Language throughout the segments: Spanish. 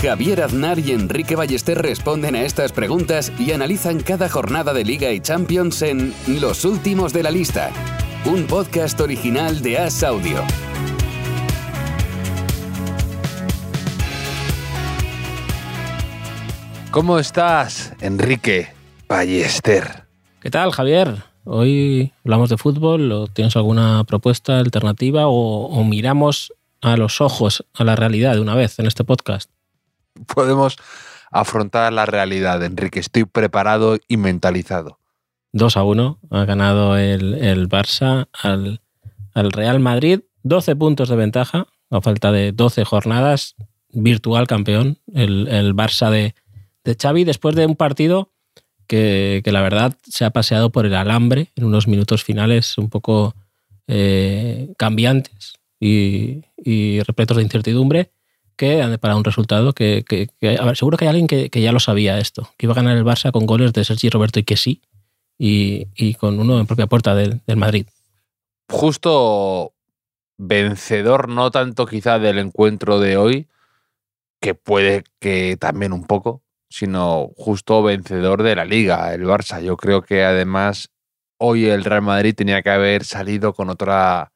Javier Aznar y Enrique Ballester responden a estas preguntas y analizan cada jornada de Liga y Champions en Los Últimos de la Lista, un podcast original de As Audio. ¿Cómo estás, Enrique Ballester? ¿Qué tal, Javier? Hoy hablamos de fútbol, ¿o ¿tienes alguna propuesta alternativa o, o miramos a los ojos a la realidad de una vez en este podcast? Podemos afrontar la realidad, Enrique. Estoy preparado y mentalizado. 2 a 1 ha ganado el, el Barça al, al Real Madrid. 12 puntos de ventaja a falta de 12 jornadas. Virtual campeón, el, el Barça de, de Xavi, después de un partido que, que, la verdad se ha paseado por el alambre en unos minutos finales un poco eh, cambiantes y, y, repletos de incertidumbre que para un resultado que, a ver, seguro que hay alguien que, que, ya lo sabía esto, que iba a ganar el Barça con goles de Sergi Roberto y que sí, y, y con uno en propia puerta del, del Madrid. Justo vencedor, no tanto quizá del encuentro de hoy, que puede que también un poco, sino justo vencedor de la liga, el Barça. Yo creo que además hoy el Real Madrid tenía que haber salido con otra...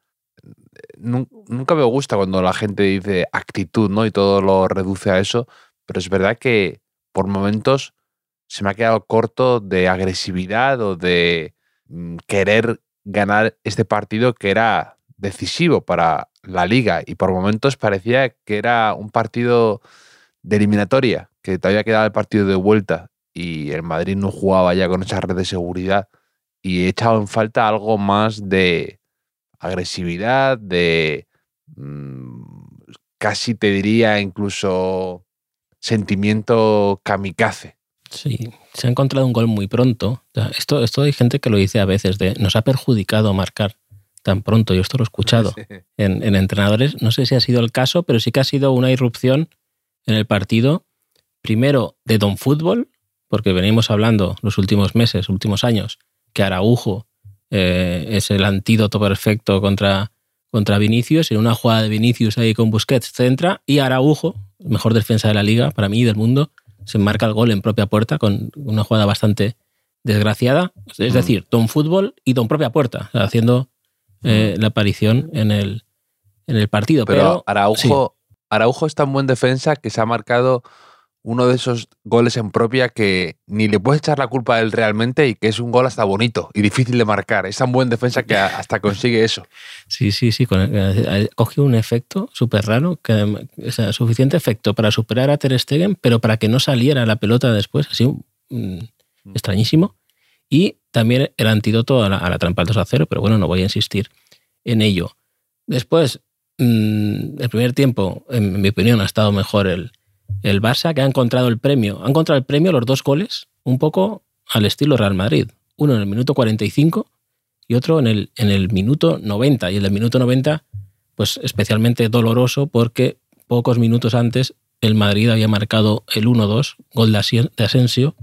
Nunca me gusta cuando la gente dice actitud, ¿no? Y todo lo reduce a eso, pero es verdad que por momentos se me ha quedado corto de agresividad o de mm, querer ganar este partido que era decisivo para la liga y por momentos parecía que era un partido de eliminatoria, que todavía quedaba el partido de vuelta y el Madrid no jugaba ya con esa red de seguridad y he echado en falta algo más de agresividad, de mmm, casi te diría incluso sentimiento kamikaze. Sí, se ha encontrado un gol muy pronto. Esto, esto hay gente que lo dice a veces, de nos ha perjudicado marcar tan pronto. Yo esto lo he escuchado sí. en, en entrenadores. No sé si ha sido el caso, pero sí que ha sido una irrupción en el partido, primero de Don Fútbol, porque venimos hablando los últimos meses, últimos años, que Araujo eh, es el antídoto perfecto contra, contra Vinicius. En una jugada de Vinicius ahí con Busquets centra y Araujo, mejor defensa de la liga, para mí, del mundo, se marca el gol en propia puerta con una jugada bastante desgraciada. Es decir, Don Fútbol y Don propia puerta, haciendo eh, la aparición en el, en el partido. Pero, Pero Araujo, sí. Araujo está en buen defensa que se ha marcado uno de esos goles en propia que ni le puedes echar la culpa a él realmente y que es un gol hasta bonito y difícil de marcar. Es tan buen defensa que hasta consigue eso. Sí, sí, sí. Cogió un efecto súper raro, que, o sea, suficiente efecto para superar a Ter Stegen, pero para que no saliera la pelota después, así mmm, extrañísimo. Y también el antídoto a la, a la trampa al 2 a 0, pero bueno, no voy a insistir en ello. Después, mmm, el primer tiempo, en mi opinión, ha estado mejor el, el Barça que ha encontrado el premio. Ha encontrado el premio los dos goles un poco al estilo Real Madrid. Uno en el minuto 45 y otro en el, en el minuto 90. Y el del minuto 90, pues especialmente doloroso porque pocos minutos antes el Madrid había marcado el 1-2, gol de Asensio,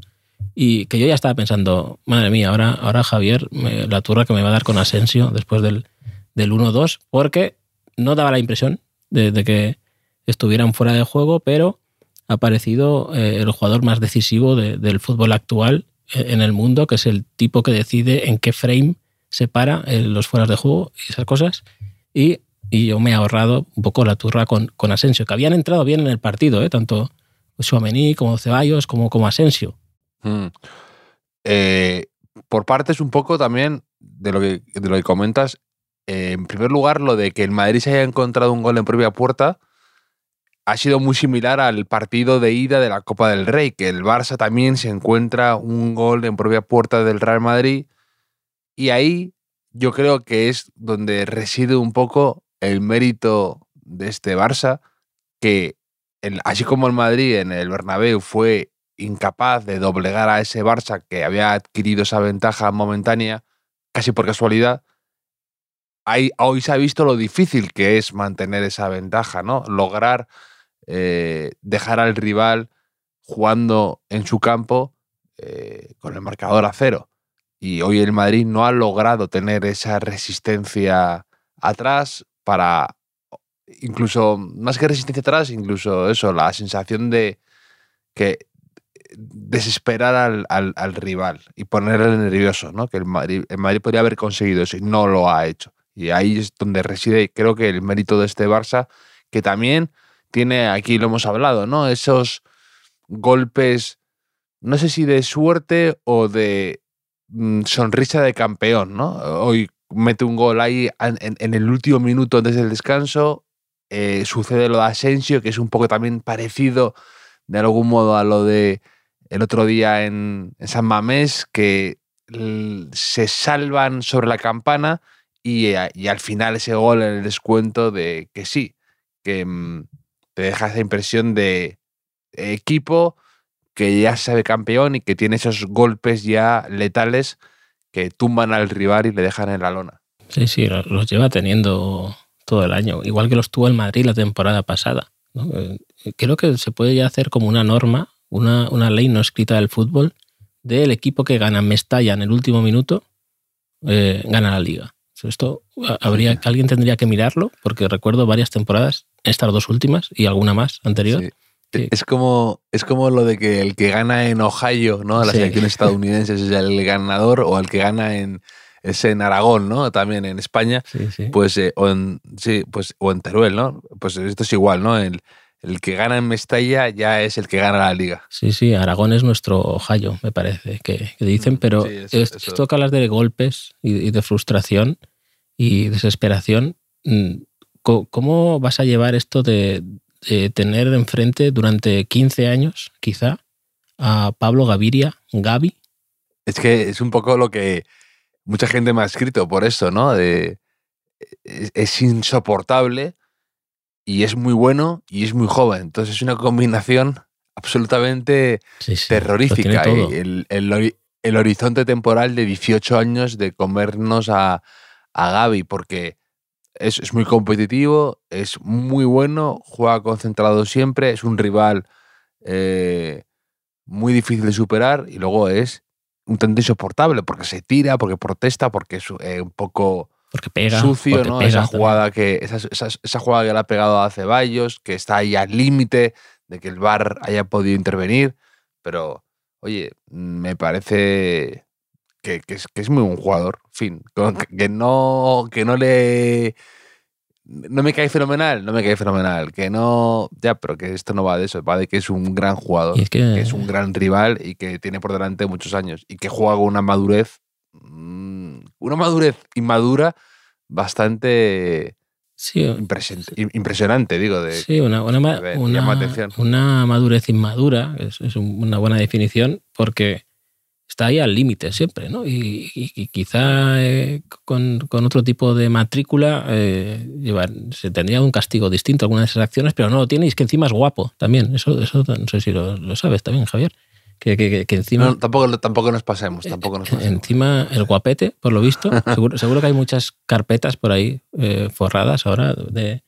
y que yo ya estaba pensando, madre mía, ahora, ahora Javier, la turra que me va a dar con Asensio después del, del 1-2, porque no daba la impresión de que estuvieran fuera de juego, pero ha aparecido eh, el jugador más decisivo de, del fútbol actual en el mundo, que es el tipo que decide en qué frame se para eh, los fueras de juego y esas cosas. Y, yo me he ahorrado un poco la turra con, Asensio, que habían entrado bien en el partido, ¿eh? tanto Suamení como Ceballos como, Asensio. Mm. Eh, por partes un poco también de lo que, de lo que comentas, eh, en primer lugar lo de que el Madrid se haya encontrado un gol en propia puerta, ha sido muy similar al partido de ida de la Copa del Rey, que el Barça también se encuentra un gol en propia puerta del Real Madrid. Y ahí yo creo que es donde reside un poco el mérito de este Barça, que así como el Madrid en el Bernabéu fue incapaz de doblegar a ese Barça que había adquirido esa ventaja momentánea, casi por casualidad, hoy se ha visto lo difícil que es mantener esa ventaja, ¿no? Lograr eh, dejar al rival jugando en su campo eh, con el marcador a cero. Y hoy el Madrid no ha logrado tener esa resistencia atrás para, incluso, más que resistencia atrás, incluso eso, la sensación de que desesperar al, rival y ponerle nervioso, ¿no? Que el Madrid, el Madrid podría haber conseguido eso y no lo ha hecho. Y ahí es donde reside, creo que el mérito de este Barça, que también tiene, aquí lo hemos hablado, ¿no? Esos golpes, no sé si de suerte o de mm, sonrisa de campeón, ¿no? Hoy mete un gol ahí en, el último minuto antes del descanso, eh, sucede lo de Asensio, que es un poco también parecido de algún modo a lo de el otro día en, San Mamés, que se salvan sobre la campana eh, y, al final ese gol en el descuento de que sí, que mm, te deja esa impresión de equipo que ya sabe campeón y que tiene esos golpes ya letales que tumban al rival y le dejan en la lona. Sí, sí, los lleva teniendo todo el año, igual que los tuvo el Madrid la temporada pasada. Eh, creo que se puede ya hacer como una norma, una, una ley no escrita del fútbol, del equipo que gana Mestalla en el último minuto, eh, gana la liga. Esto habría, alguien tendría que mirarlo, porque recuerdo varias temporadas, estas dos últimas y alguna más anterior. Es, como, es como lo de que el que gana en Ohio, ¿no? La selección estadounidense es el ganador, o el que gana en, es en Aragón, ¿no? También en España. Pues, eh, o en, sí, pues, o en Teruel, ¿no? Pues esto es igual, ¿no? El, el que gana en Mestalla ya es el que gana la liga. Sí, sí, Aragón es nuestro Ohio, me parece, que, dicen, mm, pero esto que hablas de golpes y, de frustración y desesperación, mm, ¿cómo vas a llevar esto de, tener enfrente durante 15 años, quizá, a Pablo Gaviria, Gavi? Es que es un poco lo que mucha gente me ha escrito por eso, ¿no? De, es insoportable y es muy bueno y es muy joven. Entonces es una combinación absolutamente terrorífica. El, el, horizonte temporal de 18 años de comernos a, a Gaby, porque es, es, muy competitivo, es muy bueno, juega concentrado siempre, es un rival eh, muy difícil de superar y luego es un tanto insoportable porque se tira, porque protesta, porque es eh, un poco porque pega, sucio, ¿no? esa jugada, que, esa, esa, jugada que le ha pegado a Ceballos, que está ahí al límite de que el VAR haya podido intervenir. Pero, oye, me parece que, que, es, que es, muy buen jugador. En fin, que no, que no le. No me cae fenomenal, no me cae fenomenal. Que no. Ya, pero que esto no va de eso, va de que es un gran jugador, es que... es un gran rival y que tiene por delante muchos años y que juega con una madurez mm, una madurez inmadura bastante impresionante, digo. De, sí, una, una, una, madurez inmadura, es, una buena definición, porque está ahí al límite siempre, ¿no? Y, quizá eh, con, otro tipo de matrícula eh, se tendría un castigo distinto a alguna de esas acciones, pero no lo tiene y es que encima es guapo también. Eso, eso no sé si lo sabes también, Javier. Que, encima. tampoco, tampoco nos pasemos, tampoco nos Encima, el guapete, por lo visto. seguro, que hay muchas carpetas por ahí eh, forradas ahora de,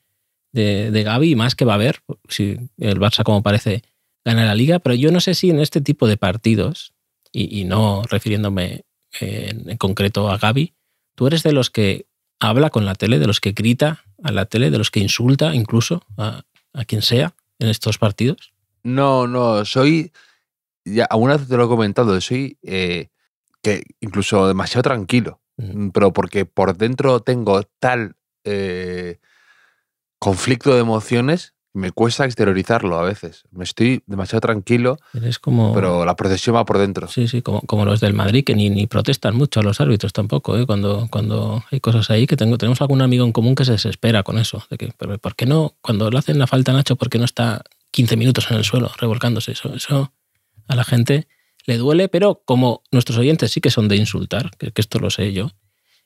de, de, Gaby, más que va a haber, si el Barça, como parece, gana la liga. Pero yo no sé si en este tipo de partidos, y, no refiriéndome en, concreto a Gaby, tú eres de los que habla con la tele, de los que grita a la tele, de los que insulta incluso a, a quien sea en estos partidos. No, no, soy ya alguna vez te lo he comentado, soy eh, que incluso demasiado tranquilo, pero porque por dentro tengo tal eh, conflicto de emociones, me cuesta exteriorizarlo a veces. Me estoy demasiado tranquilo, como, pero la procesión va por dentro. Sí, sí, como, como los del Madrid, que ni, ni protestan mucho a los árbitros tampoco, ¿eh? cuando, cuando hay cosas ahí que tengo, tenemos algún amigo en común que se desespera con eso. De que, pero ¿por qué no? Cuando le hacen la falta a Nacho, ¿por qué no está 15 minutos en el suelo revolcándose? Eso, eso a la gente le duele, pero como nuestros oyentes sí que son de insultar, que, esto lo sé yo,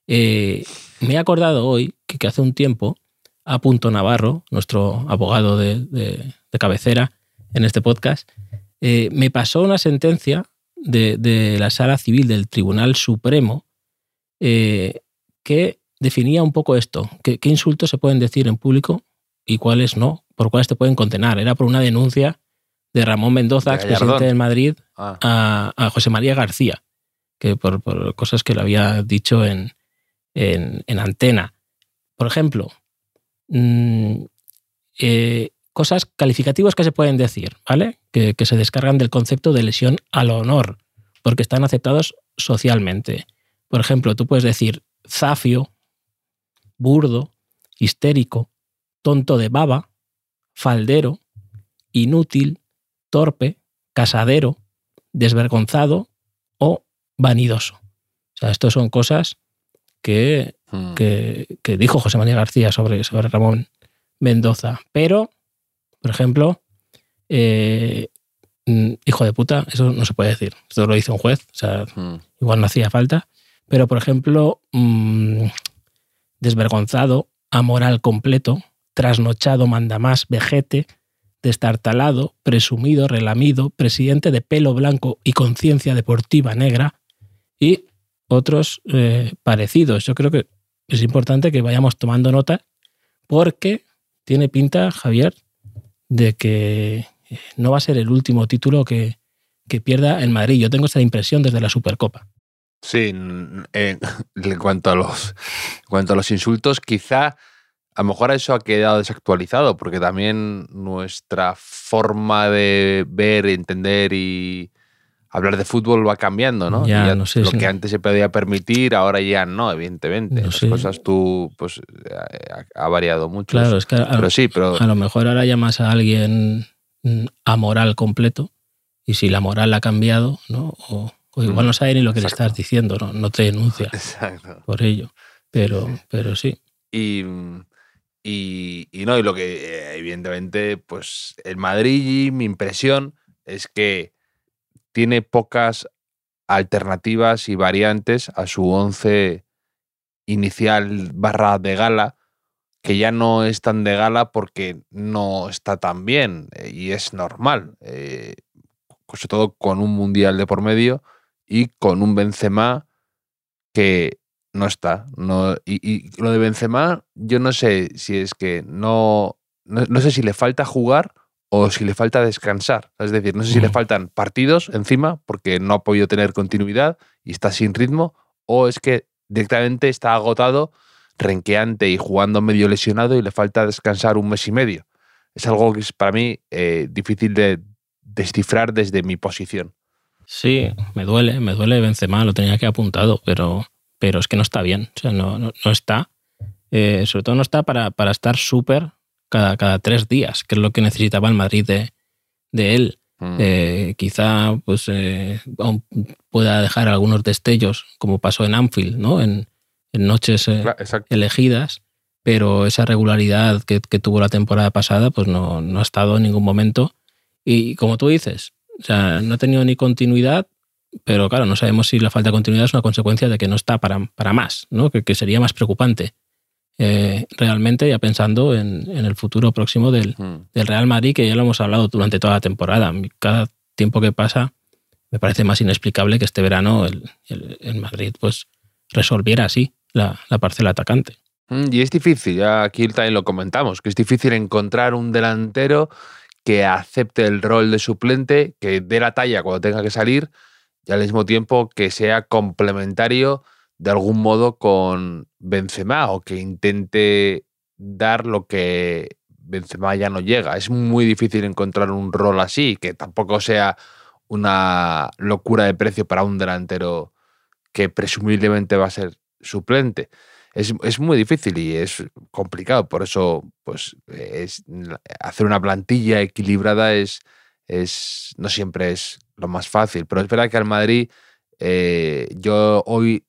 eh, me he acordado hoy que, hace un tiempo a Punto Navarro, nuestro abogado de, cabecera en este podcast, Eh, me pasó una sentencia de, de la Sala Civil del Tribunal Supremo eh, que definía un poco esto, qué, qué insultos se pueden decir en público y cuáles no, por cuáles te pueden condenar. Era por una denuncia de Ramón Mendoza, De expresidente del Madrid, Ah, a, a José María García, que por, por cosas que le había dicho en, en, en antena. Por ejemplo, mm, eh, cosas calificativas que se pueden decir, ¿vale? Que, que se descargan del concepto de lesión al honor, porque están aceptados socialmente. Por ejemplo, tú puedes decir zafio, burdo, histérico, tonto de baba, faldero, inútil, torpe, casadero, desvergonzado o vanidoso. O sea, estas son cosas que, mm. que, que dijo José María García sobre, sobre Ramón Mendoza. Pero, por ejemplo, eh, mm, hijo de puta, eso no se puede decir. Esto lo dice un juez, o sea, Mm. igual no hacía falta. Pero, por ejemplo, mm, desvergonzado, amoral completo, trasnochado, mandamás, vejete, destartalado, presumido, relamido, presidente de pelo blanco y conciencia deportiva negra y otros eh, parecidos. Yo creo que es importante que vayamos tomando nota porque tiene pinta, Javier, de que eh, no va a ser el último título que, que pierda el Madrid. Yo tengo esa impresión desde la Supercopa. Sí, en, en cuanto a los en cuanto a los insultos, quizá a lo mejor eso ha quedado desactualizado, porque también nuestra forma de ver, entender y hablar de fútbol va cambiando, ¿no? Ya, no sé lo que antes se podía permitir, ahora ya no, evidentemente. No Las sé. cosas tú, pues, ha, ha variado mucho. Claro, es que a, Pero sí, pero a lo mejor ahora llamas a alguien mm, amoral completo y si la moral ha cambiado, ¿no? O, o igual Mm, no sabe ni lo que le estás diciendo, ¿no? No te denuncia Exacto. por ello. Pero, sí. pero sí. Y, y, y no, y lo que eh, evidentemente, pues el Madrid, mi impresión es que tiene pocas alternativas y variantes a su once inicial barra de gala, que ya no es tan de gala porque no está tan bien eh, y es normal, eh, sobre todo con un mundial de por medio y con un Benzema que no está. No, y, lo de Benzema, yo no sé si es que no, no sé si le falta jugar o si le falta descansar. Es decir, no sé si le Mm. faltan partidos encima porque no ha podido tener continuidad y está sin ritmo, o es que directamente está agotado, renqueante y jugando medio lesionado y le falta descansar un mes y medio. Es algo que es para mí eh, difícil de descifrar desde mi posición. Sí, me duele, me duele Benzema, lo tenía que apuntado, pero, pero es que no está bien. O sea, no, no, no está. Eh, sobre todo no está para, para estar súper cada, cada tres días, que es lo que necesitaba el Madrid de, de él. Mm. Eh, quizá pues eh, aún pueda dejar algunos destellos, como pasó en Anfield, ¿no? En, en noches eh, elegidas, pero esa regularidad que, que tuvo la temporada pasada, pues no, no ha estado en ningún momento. Y como tú dices, o sea, no ha tenido ni continuidad, pero claro, no sabemos si la falta de continuidad es una consecuencia de que no está para, para más, ¿no? Que, que sería más preocupante. Eh, realmente, ya pensando en, en el futuro próximo del, Mm. del Real Madrid, que ya lo hemos hablado durante toda la temporada. Cada tiempo que pasa me parece más inexplicable que este verano el, el- el Madrid pues resolviera así la, la parcela atacante. Mm, Y es difícil, ya aquí también lo comentamos, que es difícil encontrar un delantero que acepte el rol de suplente, que dé la talla cuando tenga que salir y al mismo tiempo que sea complementario de algún modo con Benzema o que intente dar lo que Benzema ya no llega. Es muy difícil encontrar un rol así, que tampoco sea una locura de precio para un delantero que presumiblemente va a ser suplente. Es, es muy difícil y es complicado, por eso pues es, hacer una plantilla equilibrada es, es no siempre es lo más fácil, pero es verdad que al Madrid eh, yo hoy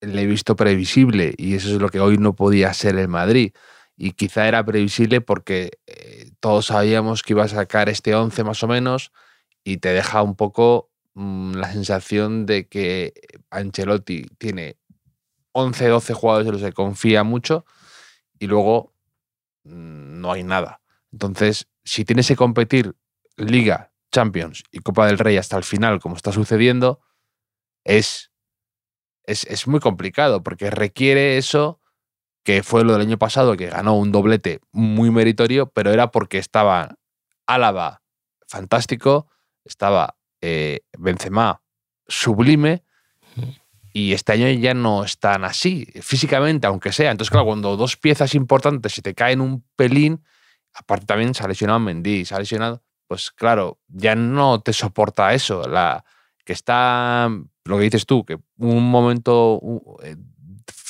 le he visto previsible y eso es lo que hoy no podía ser el Madrid y quizá era previsible porque eh, todos sabíamos que iba a sacar este 11 más o menos y te deja un poco mm, la sensación de que Ancelotti tiene 11, 12 jugadores en los que confía mucho y luego mm, no hay nada. Entonces, si tienes que competir liga Champions y Copa del Rey hasta el final, como está sucediendo, es, es, es muy complicado porque requiere eso que fue lo del año pasado, que ganó un doblete muy meritorio, pero era porque estaba Álava fantástico, estaba eh, Benzema sublime, y este año ya no están así, físicamente, aunque sea. Entonces, claro, cuando dos piezas importantes se te caen un pelín, aparte también se ha lesionado Mendy, se ha lesionado, pues claro, ya no te soporta eso. La, que está, lo que dices tú, que un momento, un, eh,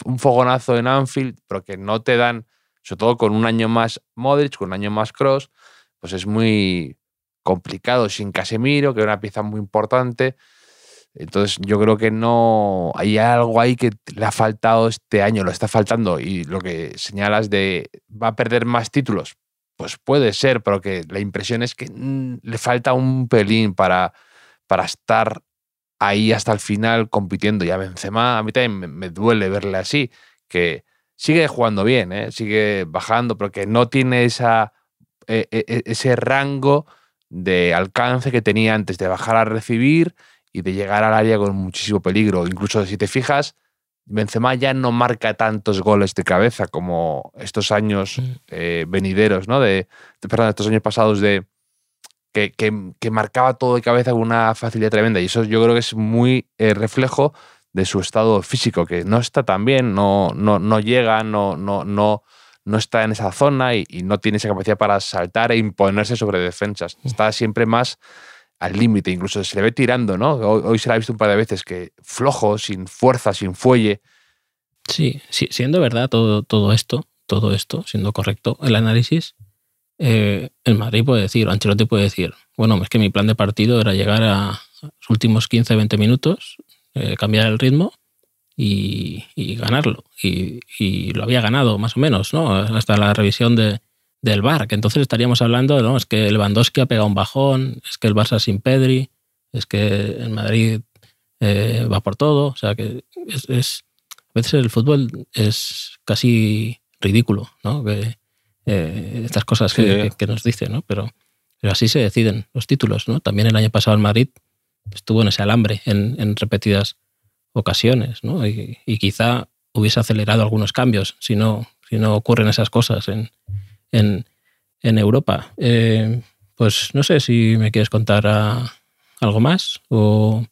un fogonazo en Anfield, pero que no te dan, sobre todo con un año más Modric, con un año más Cross, pues es muy complicado sin Casemiro, que es una pieza muy importante. Entonces yo creo que no hay algo ahí que le ha faltado este año, lo está faltando. Y lo que señalas de va a perder más títulos, pues puede ser, pero que la impresión es que mm, le falta un pelín para, para estar ahí hasta el final compitiendo. Y a Benzema, a mí también me, me duele verle así, que sigue jugando bien, ¿eh? sigue bajando, pero que no tiene esa, eh, eh, ese rango de alcance que tenía antes de bajar a recibir y de llegar al área con muchísimo peligro. Incluso si te fijas, Benzema ya no marca tantos goles de cabeza como estos años eh, venideros, ¿no? De, de, perdón, estos años pasados de que, que, que, marcaba todo de cabeza con una facilidad tremenda. Y eso yo creo que es muy eh, reflejo de su estado físico, que no está tan bien, no, no, no llega, no, no, no, no está en esa zona y, y, no tiene esa capacidad para saltar e imponerse sobre defensas. Está siempre más al límite, incluso se le ve tirando, ¿no? Hoy, hoy, se le ha visto un par de veces que flojo, sin fuerza, sin fuelle. Sí, sí siendo verdad todo, todo esto, todo esto, siendo correcto el análisis, eh, el Madrid puede decir, Ancelotti puede decir, bueno, es que mi plan de partido era llegar a los últimos 15-20 minutos, eh, cambiar el ritmo y, ganarlo. Y, y, lo había ganado, más o menos, ¿no? Hasta la revisión de, del Bar, que entonces estaríamos hablando, ¿no? Es que Lewandowski ha pegado un bajón, es que el Barça sin Pedri, es que el Madrid eh, va por todo. O sea que es, es, a veces el fútbol es casi ridículo, ¿no? Que, eh, estas cosas sí. que, que, nos dice, ¿no? Pero, pero, así se deciden los títulos, ¿no? También el año pasado el Madrid estuvo en ese alambre en, en repetidas ocasiones, ¿no? Y, y, quizá hubiese acelerado algunos cambios si no, si no ocurren esas cosas en, en, en Europa. Eh, pues no sé si me quieres contar a, ah, algo más o...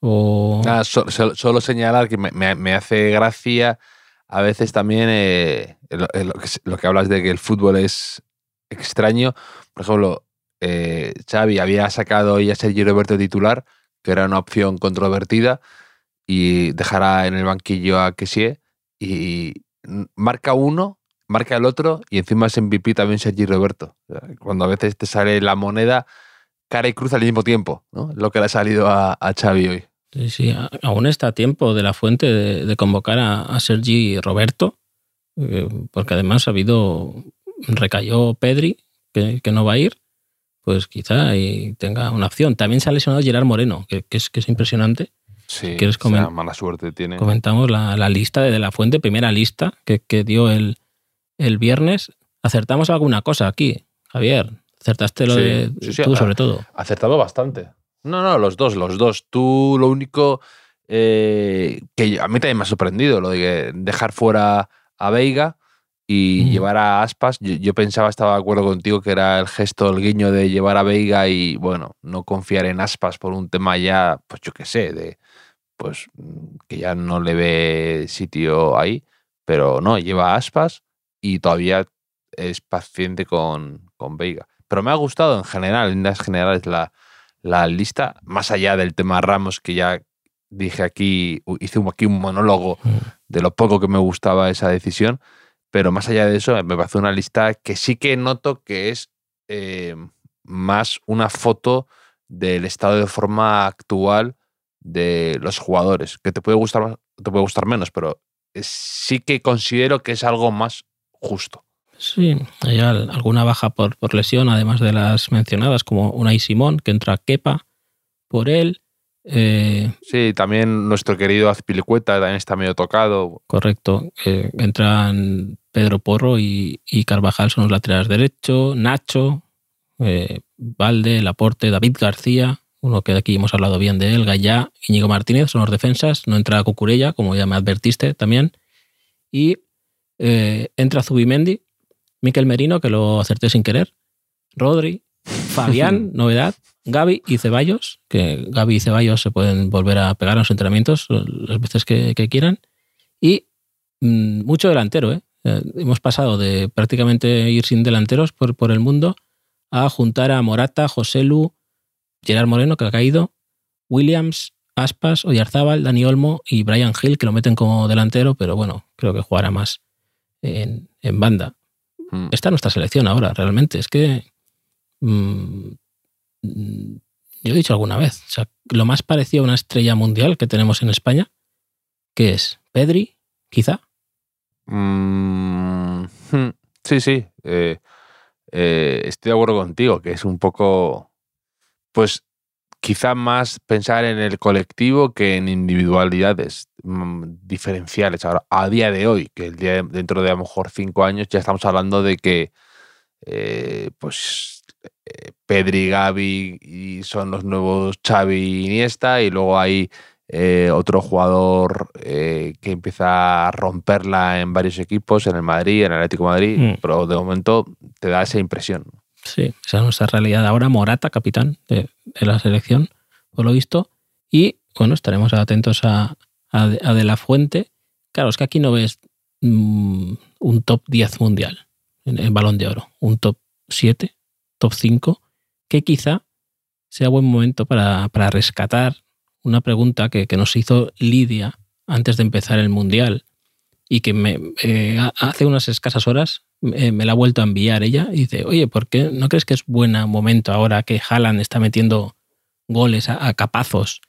o... Ah, so, so, solo señalar que me, me, me, hace gracia a veces también eh, lo, lo, que, lo, que, hablas de que el fútbol es extraño. Por ejemplo, eh, Xavi había sacado ya Sergio Roberto titular, que era una opción controvertida, y dejará en el banquillo a Kessie y marca uno marca el otro y encima es MVP también Sergi Roberto. Cuando a veces te sale la moneda cara y cruz al mismo tiempo, ¿no? Lo que le ha salido a, a Xavi hoy. Sí, sí, aún está a tiempo de la fuente de, de convocar a, a, Sergi Roberto, eh, porque además ha habido, recayó Pedri, que, que, no va a ir, pues quizá y tenga una opción. También se ha lesionado Gerard Moreno, que, que es, que es impresionante. Sí, ¿Quieres sea, mala suerte tiene. Comentamos la, la, lista de, de la fuente, primera lista que, que dio el, el viernes, acertamos alguna cosa aquí, Javier. Acertaste lo sí, de sí, sí, tú, sobre todo. Acertado bastante. No, no, los dos, los dos. Tú lo único eh, que a mí también me ha sorprendido, lo de dejar fuera a Veiga y mm. llevar a Aspas. Yo, yo, pensaba, estaba de acuerdo contigo, que era el gesto, el guiño de llevar a Veiga y, bueno, no confiar en Aspas por un tema ya, pues yo qué sé, de pues que ya no le ve sitio ahí, pero no, lleva a Aspas y todavía es paciente con, con Veiga. Pero me ha gustado en general, en líneas generales, la, la lista, más allá del tema Ramos, que ya dije aquí, hice aquí un monólogo mm. de lo poco que me gustaba esa decisión, pero más allá de eso, me parece una lista que sí que noto que es eh, más una foto del estado de forma actual de los jugadores, que te puede gustar más, te puede gustar menos, pero sí que considero que es algo más justo. Sí, hay alguna baja por, por, lesión, además de las mencionadas, como Unai Simón, que entra Kepa por él. Eh, sí, también nuestro querido Azpilicueta también está medio tocado. Correcto. Eh, entran Pedro Porro y, y, Carvajal son los laterales derecho, Nacho, eh, Valde, Laporte, David García, uno que de aquí hemos hablado bien de él, Gallá, Íñigo Martínez, son los defensas, no entra Cucurella, como ya me advertiste también, y entra Zubimendi, Miquel Merino, que lo acerté sin querer, Rodri, Fabián, novedad, Gaby y Ceballos, que Gaby y Ceballos se pueden volver a pegar en los entrenamientos las veces que, quieran, y mm, mucho delantero, ¿eh? ¿eh? Hemos pasado de prácticamente ir sin delanteros por, por el mundo a juntar a Morata, José Lu, Gerard Moreno, que ha caído, Williams, Aspas, Oyarzábal, Dani Olmo y Brian Hill, que lo meten como delantero, pero bueno, creo que jugará más en, banda. Hmm. Esta es nuestra selección ahora, realmente. Es que. Mm, yo he dicho alguna vez, o sea, lo más parecido a una estrella mundial que tenemos en España, que es Pedri, quizá. Mm, hmm, sí, sí. Eh, eh, estoy de acuerdo contigo, que es un poco, pues quizá más pensar en el colectivo que en individualidades mm, diferenciales. Ahora, a día de hoy, que el día dentro de a lo mejor cinco años, ya estamos hablando de que eh, pues eh, Pedri y Gaby son los nuevos Xavi y Iniesta, y luego hay eh, otro jugador que empieza a romperla en varios equipos, en el Madrid, en el Atlético de Madrid, mm. pero de momento te da esa impresión. Sí, esa es nuestra realidad. Ahora Morata, capitán de, la selección, por lo visto. Y bueno, estaremos atentos a, De La Fuente. Claro, es que aquí no ves mm, un top 10 mundial en, balón de oro. Un top 7, top 5, que quizá sea buen momento para, rescatar una pregunta que, que, nos hizo Lidia antes de empezar el mundial y que me, eh, hace unas escasas horas me la ha vuelto a enviar ella y dice, oye, ¿por qué no crees que es buen momento ahora que Haaland está metiendo goles a, capazos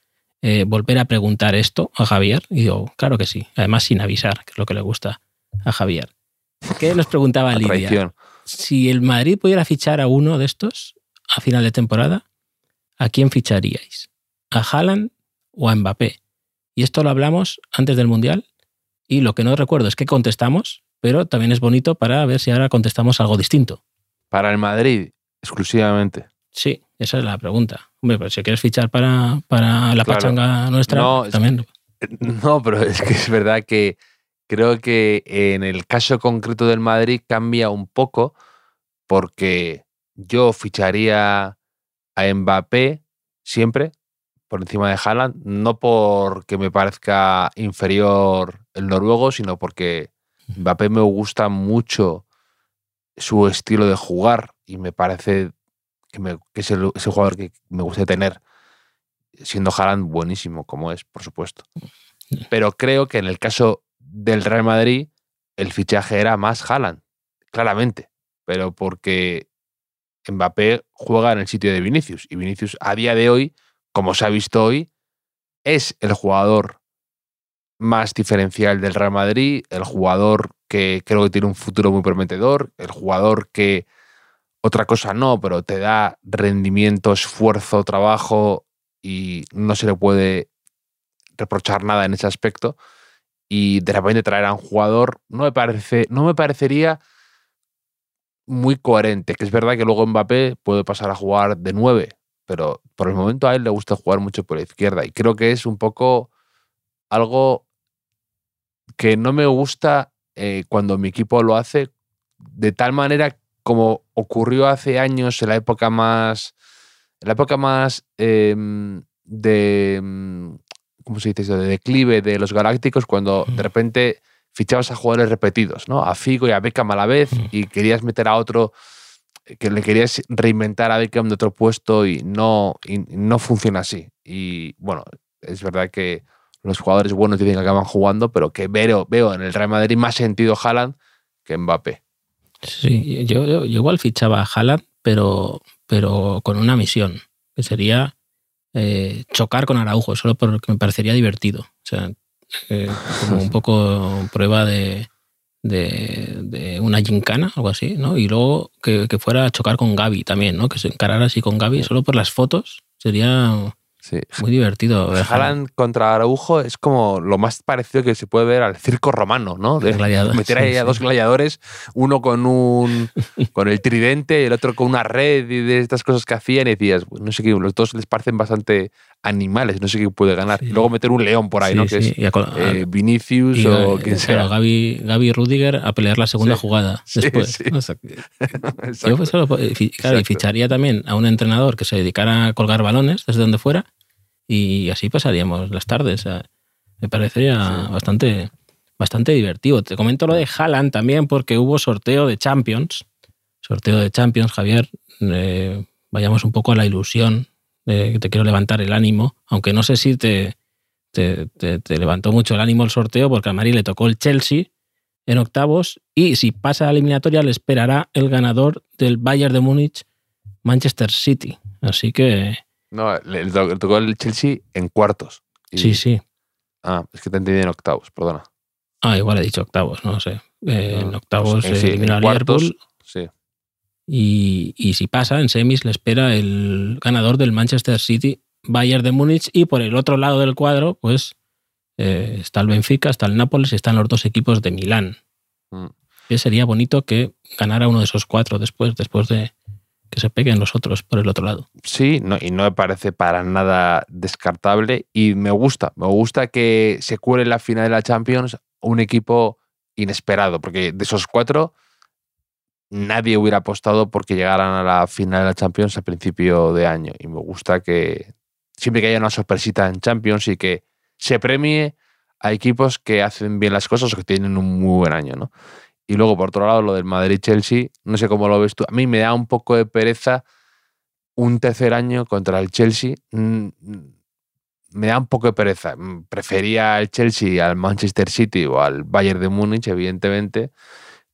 eh, volver a preguntar esto a Javier? Y digo, claro que sí, además sin avisar, que es lo que le gusta a Javier. ¿Qué nos preguntaba Lidia? Si el Madrid pudiera fichar a uno de estos a final de temporada, ¿a quién ficharíais? ¿A Haaland o a Mbappé? Y esto lo hablamos antes del Mundial y lo que no recuerdo es que contestamos, pero también es bonito para ver si ahora contestamos algo distinto. Para el Madrid, exclusivamente. Sí, esa es la pregunta. Hombre, pero si quieres fichar para, para la pachanga nuestra, no, también. no, pero es que es verdad que creo que en el caso concreto del Madrid cambia un poco porque yo ficharía a Mbappé siempre por encima de Haaland, no porque me parezca inferior el noruego, sino porque Mbappé me gusta mucho su estilo de jugar y me parece que, es el, jugador que me gusta tener, siendo Haaland buenísimo como es, por supuesto. Pero creo que en el caso del Real Madrid, el fichaje era más Haaland, claramente, pero porque Mbappé juega en el sitio de Vinicius y Vinicius a día de hoy, como se ha visto hoy, es el jugador más diferencial del Real Madrid, el jugador que creo que tiene un futuro muy prometedor, el jugador que otra cosa no, pero te da rendimiento, esfuerzo, trabajo y no se le puede reprochar nada en ese aspecto. Y de repente traer a un jugador no me, parece, no me parecería muy coherente, que es verdad que luego Mbappé puede pasar a jugar de nueve, pero por el momento a él le gusta jugar mucho por la izquierda y creo que es un poco algo que no me gusta eh, cuando mi equipo lo hace de tal manera como ocurrió hace años en la época más en la época más em, de em, ¿cómo se dice eso? de declive de los galácticos cuando de repente fichabas a jugadores repetidos, ¿no? A Figo y a Beckham a la vez y querías meter a otro que le querías reinventar a Beckham de otro puesto y no, y no funciona así. Y bueno, es verdad que los jugadores buenos dicen que acaban jugando, pero que veo, veo en el Real Madrid más sentido Haaland que Mbappé. Sí, yo, igual fichaba a Haaland, pero, pero con una misión, que sería eh, chocar con Araujo, solo porque me parecería divertido. O sea, eh, como un poco prueba de, de, una gincana, algo así, ¿no? Y luego que, fuera a chocar con Gaby también, ¿no? Que se encarara así con Gaby, solo por las fotos, sería Sí. Muy divertido. ver Haaland contra Araujo es como lo más parecido que se puede ver al circo romano, ¿no? De meter ahí a dos gladiadores, uno con un con el tridente y el otro con una red y de estas cosas que hacían y decías, "Pues no sé qué, los dos les parecen bastante animales, no sé qué puede ganar. Sí. Y luego meter un león por ahí, Sí, ¿no? Que es y a col- eh, Vinicius y, o quien sea. claro, Gaby, Gaby Rudiger a pelear la segunda jugada después. O sea, yo pues, claro, y ficharía también a un entrenador que se dedicara a colgar balones desde donde fuera y así pasaríamos las tardes. O sea, me parecería bastante, bastante divertido. Te comento lo de Haaland también porque hubo sorteo de Champions. Sorteo de Champions, Javier. Eh, vayamos un poco a la ilusión. Eh, que te quiero levantar el ánimo, aunque no sé si te, te, te- te levantó mucho el ánimo el sorteo porque a Mari le tocó el Chelsea en octavos y si pasa a la eliminatoria le esperará el ganador del Bayern de Múnich Manchester City. Así que No, le, le to- le tocó el Chelsea en cuartos. Y- sí, sí. Ah, es que te entendí en octavos, perdona. Ah, igual he dicho octavos, no sé. Eh, en Ah, octavos pues, eh, eh, sí, en al cuartos, Liverpool Sí. Y, y si pasa en semis le espera el ganador del Manchester City Bayern de Múnich y por el otro lado del cuadro pues eh, está el Benfica, está el Nápoles y están los dos equipos de Milán. Mm. Que sería bonito que ganara uno de esos cuatro después, después de que se peguen los otros por el otro lado. Sí, no, y no me parece para nada descartable y me gusta, me gusta que se cuele la final de la Champions un equipo inesperado, porque de esos cuatro nadie hubiera apostado porque llegaran a la final de la Champions a principio de año y me gusta que siempre que haya una sorpresita en Champions y que se premie a equipos que hacen bien las cosas o que tienen un muy buen año, ¿no? Y luego, por otro lado, lo del Madrid-Chelsea, no sé cómo lo ves tú. A mí me da un poco de pereza un tercer año contra el Chelsea. mm, Me da un poco de pereza. Mm, Prefería al Chelsea al Manchester City o al Bayern de Múnich, evidentemente,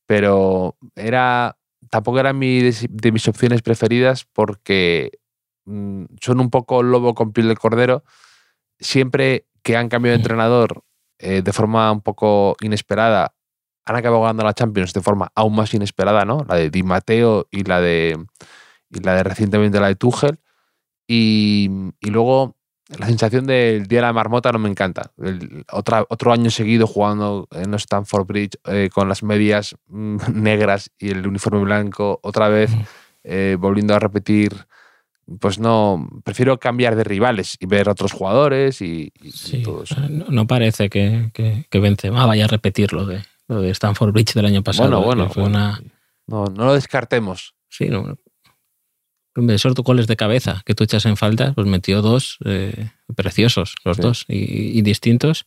pero era tampoco era mi, de, de mis opciones preferidas porque mm, son un poco lobo con piel de cordero. Siempre que han cambiado de entrenador eh, de forma un poco inesperada, han acabado ganando la Champions de forma aún más inesperada, ¿no? La de Di Matteo y la de, y la de recientemente la de Tuchel. Y, y luego la sensación del día de la marmota no me encanta. El- otra, otro año seguido jugando en Stanford Bridge eh, con las medias mm, negras y el uniforme blanco, otra vez eh, volviendo a repetir. Pues no, prefiero cambiar de rivales y ver otros jugadores y, y- y Sí, todo eso. no, no parece que, que, que Benzema vaya a repetir lo de, lo de Stanford Bridge del año pasado. Bueno, bueno, Que fue bueno. una- No, no lo descartemos. Sí, no. Esos goles de cabeza que tú echas en falta, pues metió dos eh, preciosos, los Sí. dos, y, y distintos.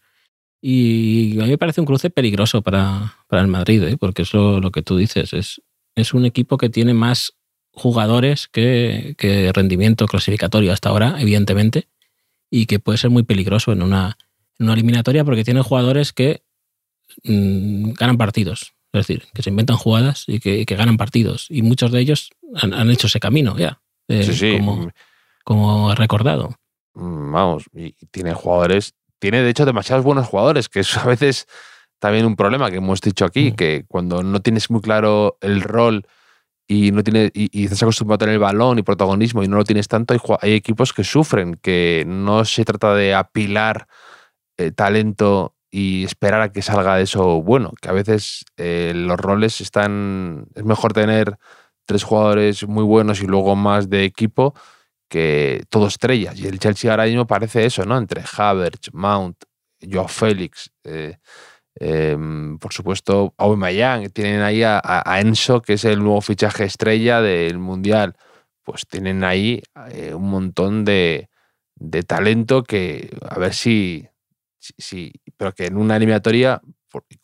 Y a mí me parece un cruce peligroso para, para el Madrid, ¿eh? porque es lo, lo que tú dices. Es, es un equipo que tiene más jugadores que, que rendimiento clasificatorio hasta ahora, evidentemente, y que puede ser muy peligroso en una, en una eliminatoria porque tiene jugadores que mm, ganan partidos. Es decir, que se inventan jugadas y que, y que ganan partidos. Y muchos de ellos han, han hecho ese camino ya, eh, Sí, sí. como, como he recordado. Mm, Vamos, y tiene jugadores, tiene de hecho demasiados buenos jugadores, que es a veces también un problema que hemos dicho aquí, Mm. que cuando no tienes muy claro el rol y no tienes y, y estás acostumbrado a tener el balón y protagonismo y no lo tienes tanto, hay equipos que sufren, que no se trata de apilar eh, talento y esperar a que salga de eso bueno, que a veces eh, los roles están, es mejor tener tres jugadores muy buenos y luego más de equipo que todo estrellas. Y el Chelsea ahora mismo parece eso, ¿no? Entre Havertz, Mount, Joao Félix, eh, em, por supuesto, Aubameyang, tienen ahí a, a- Enzo, que es el nuevo fichaje estrella del Mundial. Pues tienen ahí eh, un montón de, de talento que a ver si, si, si- pero que en una eliminatoria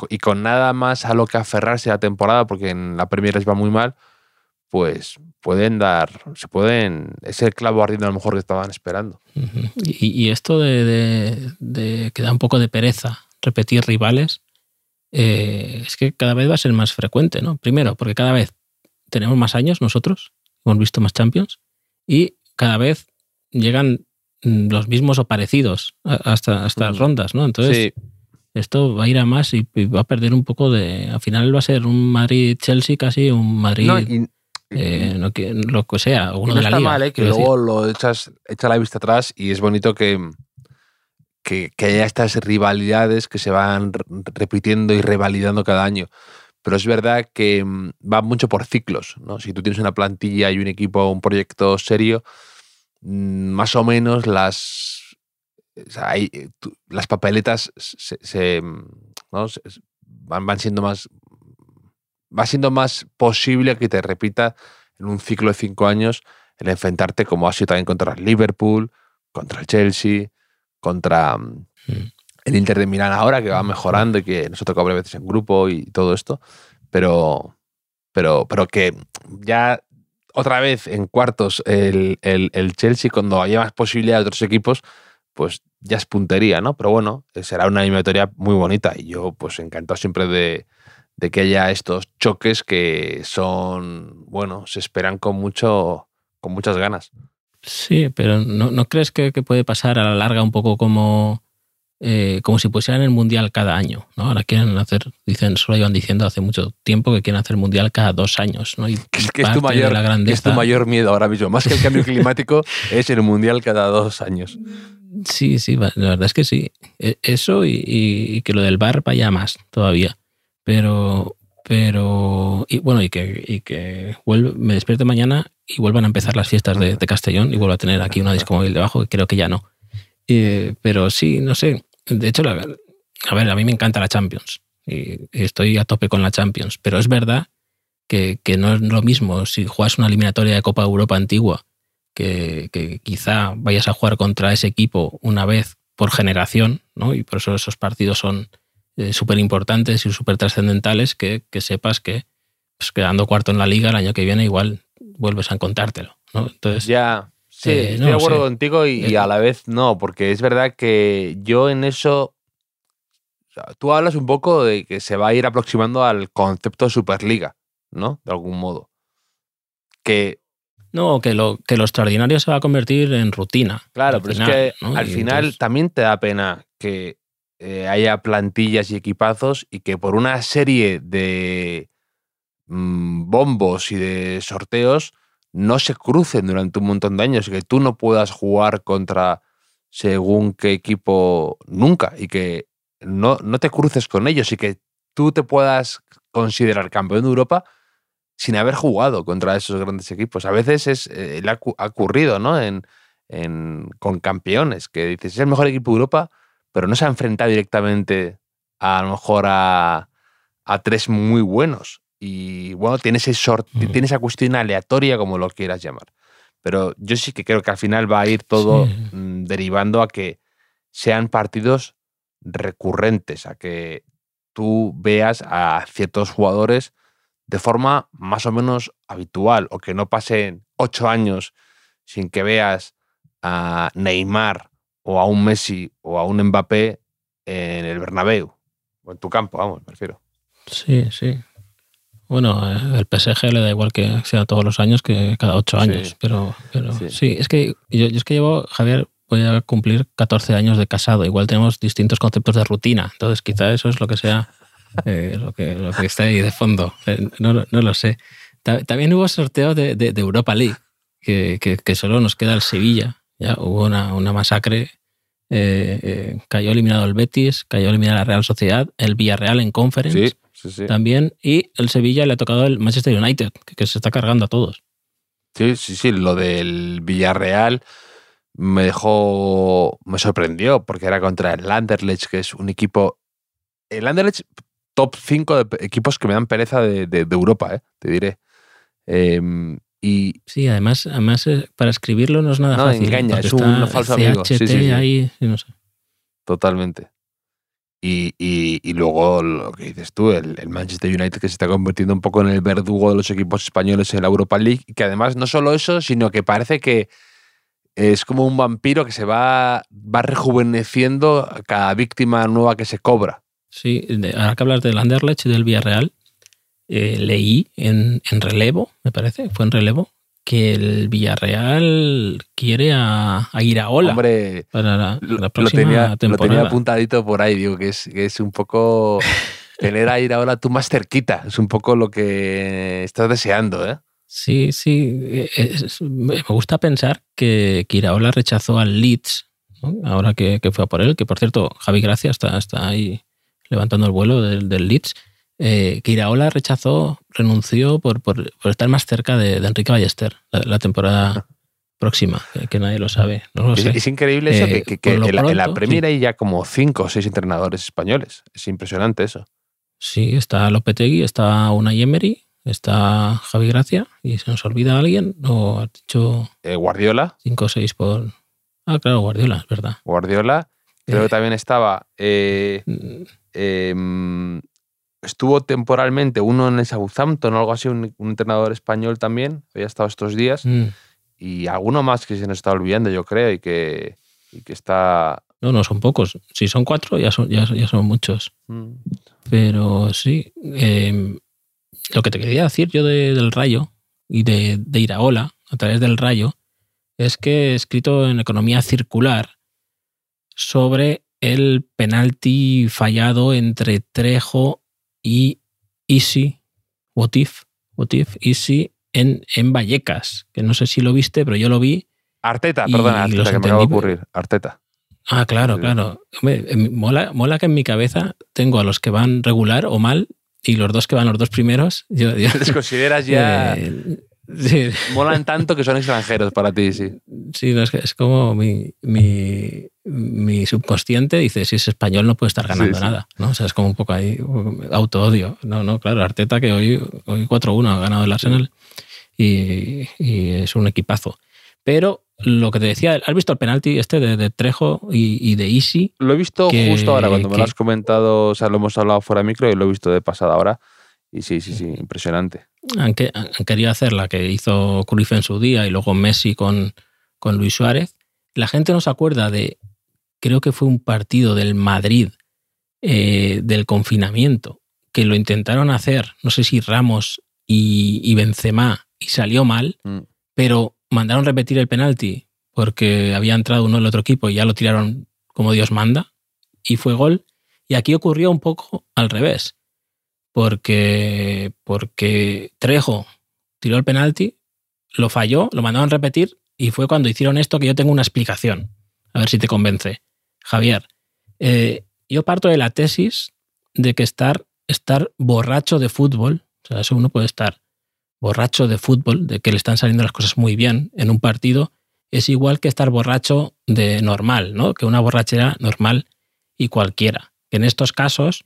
y con nada más a lo que aferrarse la temporada, porque en la Premier les va muy mal, pues pueden dar, se pueden, es el clavo ardiendo a lo mejor que estaban esperando. Y, y esto de, de- de que da un poco de pereza repetir rivales, eh, es que cada vez va a ser más frecuente, ¿no? Primero, porque cada vez tenemos más años nosotros, hemos visto más Champions, y cada vez llegan mm, los mismos o parecidos hasta, hasta las Mm. rondas, ¿no? Entonces, sí, esto va a ir a más y, y va a perder un poco de. Al final va a ser un Madrid-Chelsea casi, un Madrid. No, y, eh, no que- lo que sea, uno no de la está liga. mal, ¿eh? que luego lo echas, echa la vista atrás y es bonito que, que, que haya estas rivalidades que se van re- repitiendo y revalidando cada año. Pero es verdad que mm, va mucho por ciclos, ¿no? Si tú tienes una plantilla y un equipo, un proyecto serio, mm, más o menos las, o sea, hay, eh, tú- las papeletas se, se, mm, se- van, van siendo más va siendo más posible que te repita en un ciclo de cinco años el enfrentarte como ha sido también contra el Liverpool, contra el Chelsea, contra mm, Mm. el Inter de Milán ahora, que va mejorando y que nos ha tocado varias veces en grupo y todo esto, pero, pero, pero que ya otra vez en cuartos el, el- el Chelsea, cuando haya más posibilidad de otros equipos, pues ya es puntería, ¿no? Pero bueno, será una eliminatoria muy bonita y yo pues encantado siempre de, de que haya estos choques que son, bueno, se esperan con mucho con muchas ganas. Sí, pero ¿no, no crees que, que puede pasar a la larga un poco como, eh, como si pusieran el mundial cada año? ¿no? Ahora quieren hacer, dicen, solo iban diciendo hace mucho tiempo que quieren hacer mundial cada dos años. ¿no? Y Que es, que es tu mayor, es tu mayor miedo ahora mismo. Más que el cambio climático, es el mundial cada dos años. Sí, sí, la verdad es que sí. E- Eso y, y- y que lo del bar vaya más todavía. Pero, pero, y bueno, y que, y que me despierte mañana y vuelvan a empezar las fiestas de, Castellón y vuelva a tener aquí una disco móvil debajo, que creo que ya no. Pero sí, no sé. De hecho, la- a ver, a mí me encanta la Champions y y estoy a tope con la Champions, pero es verdad que, que no es lo mismo si juegas una eliminatoria de Copa Europa antigua que, que quizá vayas a jugar contra ese equipo una vez por generación, ¿no? Y por eso esos partidos son súper importantes y súper trascendentales, que, que sepas que pues, quedando cuarto en la liga el año que viene igual vuelves a contártelo, ¿no? Entonces, Ya, sí, Eh, estoy no, de acuerdo sí. contigo y, y Eh, a la vez no, porque es verdad que yo en eso. o sea, tú hablas un poco de que se va a ir aproximando al concepto de Superliga, ¿no? De algún modo. Que, no, que lo, que lo extraordinario se va a convertir en rutina. claro, pero final, es que ¿no? al Y final entonces- también te da pena que eh, haya plantillas y equipazos y que por una serie de mm, bombos y de sorteos no se crucen durante un montón de años y que tú no puedas jugar contra según qué equipo nunca y que no, no te cruces con ellos y que tú te puedas considerar campeón de Europa sin haber jugado contra esos grandes equipos. A veces es, eh, ha ocurrido ¿no? en, en- con campeones, que dices, es el mejor equipo de Europa, pero no se ha enfrentado directamente a, a lo mejor a, a tres muy buenos. Y bueno, tiene, ese Mm. tiene esa cuestión aleatoria, como lo quieras llamar. Pero yo sí que creo que al final va a ir todo Sí. mm, derivando a que sean partidos recurrentes, a que tú veas a ciertos jugadores de forma más o menos habitual o que no pasen ocho años sin que veas a Neymar o a un Messi o a un Mbappé en el Bernabéu o en tu campo, vamos, me refiero. Sí, sí. Bueno, eh, el PSG le da igual que sea todos los años que cada ocho Sí. años, pero, pero Sí. sí. es que yo, yo es que llevo, Javier, voy a cumplir 14 años de casado. Igual tenemos distintos conceptos de rutina, entonces quizá eso es lo que sea eh, lo, que, lo que está ahí de fondo. Eh, No, lo- no lo sé. Ta- También hubo sorteo de, de- de Europa League, que, que- que solo nos queda el Sevilla. Ya hubo una, una masacre. eh, eh, cayó eliminado el Betis, cayó eliminada la Real Sociedad, el Villarreal en Conference Sí, sí, sí. también. Y el Sevilla le ha tocado el Manchester United, que, que se está cargando a todos. Sí, sí, sí. Lo del Villarreal me dejó. me sorprendió porque era contra el Anderlecht, que es un equipo. El Anderlecht, top 5 de equipos que me dan pereza de, de- de Europa, ¿eh? te diré. Em, y Sí, además, además eh, para escribirlo no es nada No, fácil. engaña, es un falso amigo. Sí, CHT sí, sí. ahí, no sé. totalmente. Y, y- y luego lo que dices tú, el, el Manchester United que se está convirtiendo un poco en el verdugo de los equipos españoles en la Europa League, y que además no solo eso, sino que parece que es como un vampiro que se va, va rejuveneciendo a cada víctima nueva que se cobra. Sí, ahora que hablas del Anderlecht y del Villarreal, eh, leí en, en relevo, me parece, fue en relevo, que el Villarreal quiere a, a Iraola Hombre, para la, lo, la lo próxima tenía, lo temporada. tenía apuntadito por ahí, digo que es, que es un poco tener a ir ahora tú más cerquita, es un poco lo que estás deseando, ¿eh? Sí, sí. es- me gusta pensar que, que Iraola rechazó al Leeds, ¿no? ahora que, que fue a por él, que por cierto, Javi Gracia está, está ahí levantando el vuelo del, del Leeds. Eh, que Iraola rechazó, renunció por, por, por estar más cerca de, de Enrique Ballester la, la temporada próxima, que, que nadie lo sabe. No lo Es, increíble eso, Eh, que, que- que por lo en, la, en la pronto, Premier hay ya como cinco o seis entrenadores españoles. Es impresionante eso. Sí, está Lopetegui, está Unai Emery, está Javi Gracia, y se nos olvida alguien, o has dicho Eh, Guardiola, 5 o 6 por... Ah, claro, Guardiola, es verdad. Guardiola. Creo Eh. que también estaba. eh, Mm, em, estuvo temporalmente uno en el Southampton o algo así, un, un entrenador español también. Había estado estos días. mm. Y alguno más que se nos está olvidando, yo creo, y que, y que está. No, no, son pocos. Si son cuatro, ya son, ya, ya son muchos. mm, Pero sí, eh, lo que te quería decir yo de- del rayo y de, de Iraola a través del rayo es que he escrito en Economía Circular sobre el penalti fallado entre Trejo y Isi, what if, what if, Isi en, en Vallecas, que no sé si lo viste, pero yo lo vi. Arteta, perdona, Arteta, que me entendí, ocurrir. Arteta. Ah, claro, Sí. claro. En- mola, mola que en mi cabeza tengo a los que van regular o mal y los dos que van los dos primeros. Yo, yo- ¿Les consideras ya. eh, sí, Molan tanto que son extranjeros para ti, sí. sí, no, es, que es como mi, mi, mi subconsciente dice, si es español no puede estar ganando Sí, nada. ¿no? O sea, es como un poco ahí auto-odio. No, no, claro, Arteta que hoy, hoy 4-1 ha ganado el Arsenal y, y es un equipazo. Pero lo que te decía, ¿has visto el penalti este de, de Trejo y, y de Easy? Lo he visto Que- justo ahora, cuando me lo que- has comentado, o sea, lo hemos hablado fuera de micro y lo he visto de pasada ahora. Y sí, sí, sí, impresionante. han, que- han querido hacer la que hizo Cruyff en su día y luego Messi con, con Luis Suárez. La gente no se acuerda de, creo que fue un partido del Madrid eh, del confinamiento, que lo intentaron hacer, no sé si Ramos y, y Benzema, y salió mal, Mm. pero mandaron repetir el penalti porque había entrado uno del otro equipo y ya lo tiraron como Dios manda, y fue gol. Y aquí ocurrió un poco al revés porque, porque Trejo tiró el penalti, lo falló, lo mandaron repetir y fue cuando hicieron esto que yo tengo una explicación. A ver si te convence. Javier, eh, yo parto de la tesis de que estar, estar borracho de fútbol, o sea, eso uno puede estar borracho de fútbol, de que le están saliendo las cosas muy bien en un partido, es igual que estar borracho de normal, ¿no? Que una borrachera normal y cualquiera. En estos casos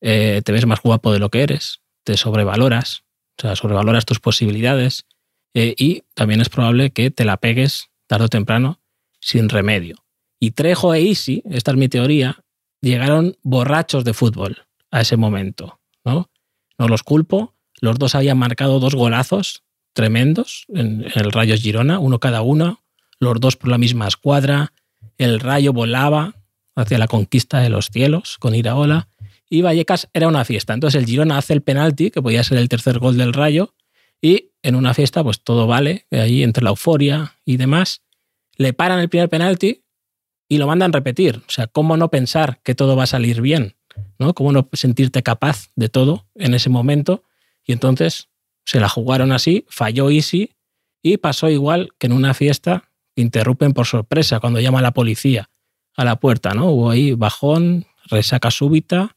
eh, te ves más guapo de lo que eres, te sobrevaloras, o sea, sobrevaloras tus posibilidades eh, y también es probable que te la pegues tarde o temprano sin remedio. Y Trejo e Isi, esta es mi teoría, llegaron borrachos de fútbol a ese momento, ¿no? No los culpo, los dos habían marcado dos golazos tremendos en, en el Rayo Girona, uno cada uno, los dos por la misma escuadra, el Rayo volaba hacia la conquista de los cielos con Iraola y Vallecas era una fiesta. Entonces el Girona hace el penalti, que podía ser el tercer gol del Rayo, y en una fiesta pues todo vale, ahí entre la euforia y demás, le paran el primer penalti y lo mandan repetir. O sea, ¿cómo no pensar que todo va a salir bien? ¿no? ¿Cómo no sentirte capaz de todo en ese momento? Y entonces se la jugaron así, falló Easy y pasó igual que en una fiesta, interrumpen por sorpresa cuando llama la policía a la puerta, ¿no? Hubo ahí bajón, resaca súbita,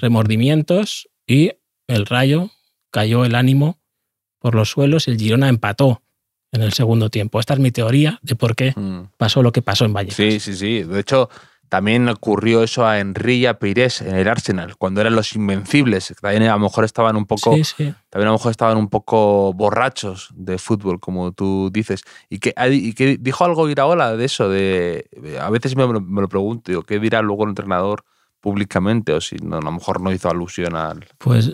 remordimientos y el rayo cayó el ánimo por los suelos y el Girona empató en el segundo tiempo. Esta es mi teoría de por qué Mm. pasó lo que pasó en Vallecas. Sí, sí, sí. De hecho, también ocurrió eso a Henry y a Pires en el Arsenal, cuando eran los invencibles. También a lo mejor estaban un poco, sí, sí. también a lo mejor estaban un poco borrachos de fútbol, como tú dices. Y que, y que dijo algo Iraola de eso, de a veces me, lo- me lo pregunto, digo, ¿qué dirá luego el entrenador públicamente? O si no, a lo mejor no hizo alusión al. Pues,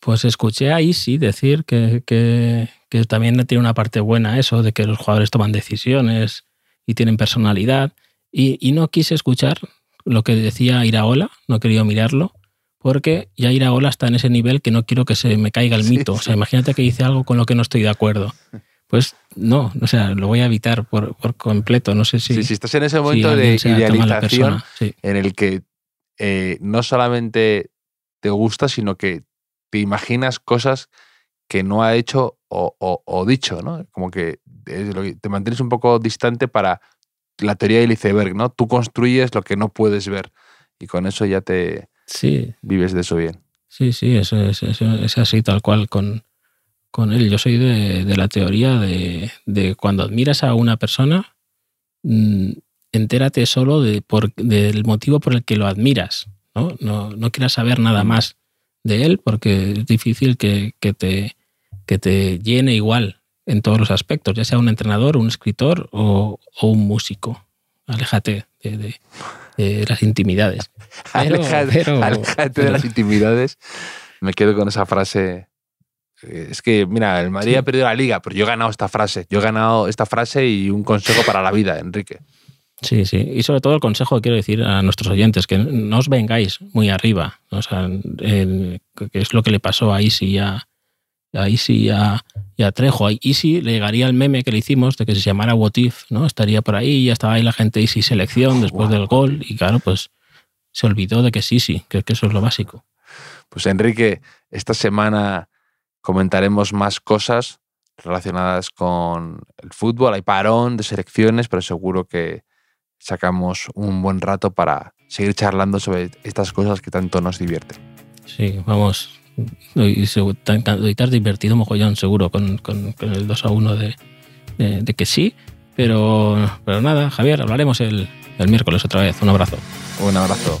pues escuché a Isi decir que, que, que también tiene una parte buena eso, de que los jugadores toman decisiones y tienen personalidad. Y, y no quise escuchar lo que decía Iraola, no he querido mirarlo, porque ya Iraola está en ese nivel que no quiero que se me caiga el Sí, mito. O sí. sea, imagínate que dice algo con lo que no estoy de acuerdo. Pues no, o sea, lo voy a evitar por, por completo. No sé si, Si, si estás en ese si momento de tan mala idealización persona. Sí. en el que eh, no solamente te gusta, sino que te imaginas cosas que no ha hecho o, o- o dicho, ¿no? Como que te mantienes un poco distante para la teoría del iceberg, ¿no? Tú construyes lo que no puedes ver y con eso ya te Sí, vives de eso bien. sí, sí, eso es, eso es así tal cual con, con él. Yo soy de, de la teoría de, de cuando admiras a una persona, mm, entérate solo de por- del motivo por el que lo admiras. ¿no? No, no quieras saber nada más de él porque es difícil que, que te, que te llene igual en todos los aspectos, ya sea un entrenador, un escritor o, o un músico. Aléjate de, de- de las intimidades. Pero- aléjate pero- aléjate de las intimidades. Me quedo con esa frase. Eh, Es que, mira, el Madrid Sí. ha perdido la liga, pero yo he ganado esta frase. Yo he ganado esta frase y un consejo para la vida, Enrique. Sí, sí. Y sobre todo el consejo que quiero decir a nuestros oyentes, que no os vengáis muy arriba. O sea, el- que es lo que le pasó a Isi y a, a Isi y a, y a Trejo. A Isi le llegaría el meme que le hicimos de que si se llamara What If, ¿no? Estaría por ahí, ya estaba ahí la gente Isi selección después Guau. del gol. Y claro, pues se olvidó de que es Isi, que, que eso es lo básico. Pues Enrique, esta semana comentaremos más cosas relacionadas con el fútbol. Hay parón de selecciones, pero seguro que sacamos un buen rato para seguir charlando sobre estas cosas que tanto nos divierten. Sí, vamos. Hoy, hoy te has divertido mogollón, seguro, con, con- con el 2 a 1 de, de- de que sí. Pero, pero nada, Javier, hablaremos el, el miércoles otra vez. Un abrazo. Un abrazo.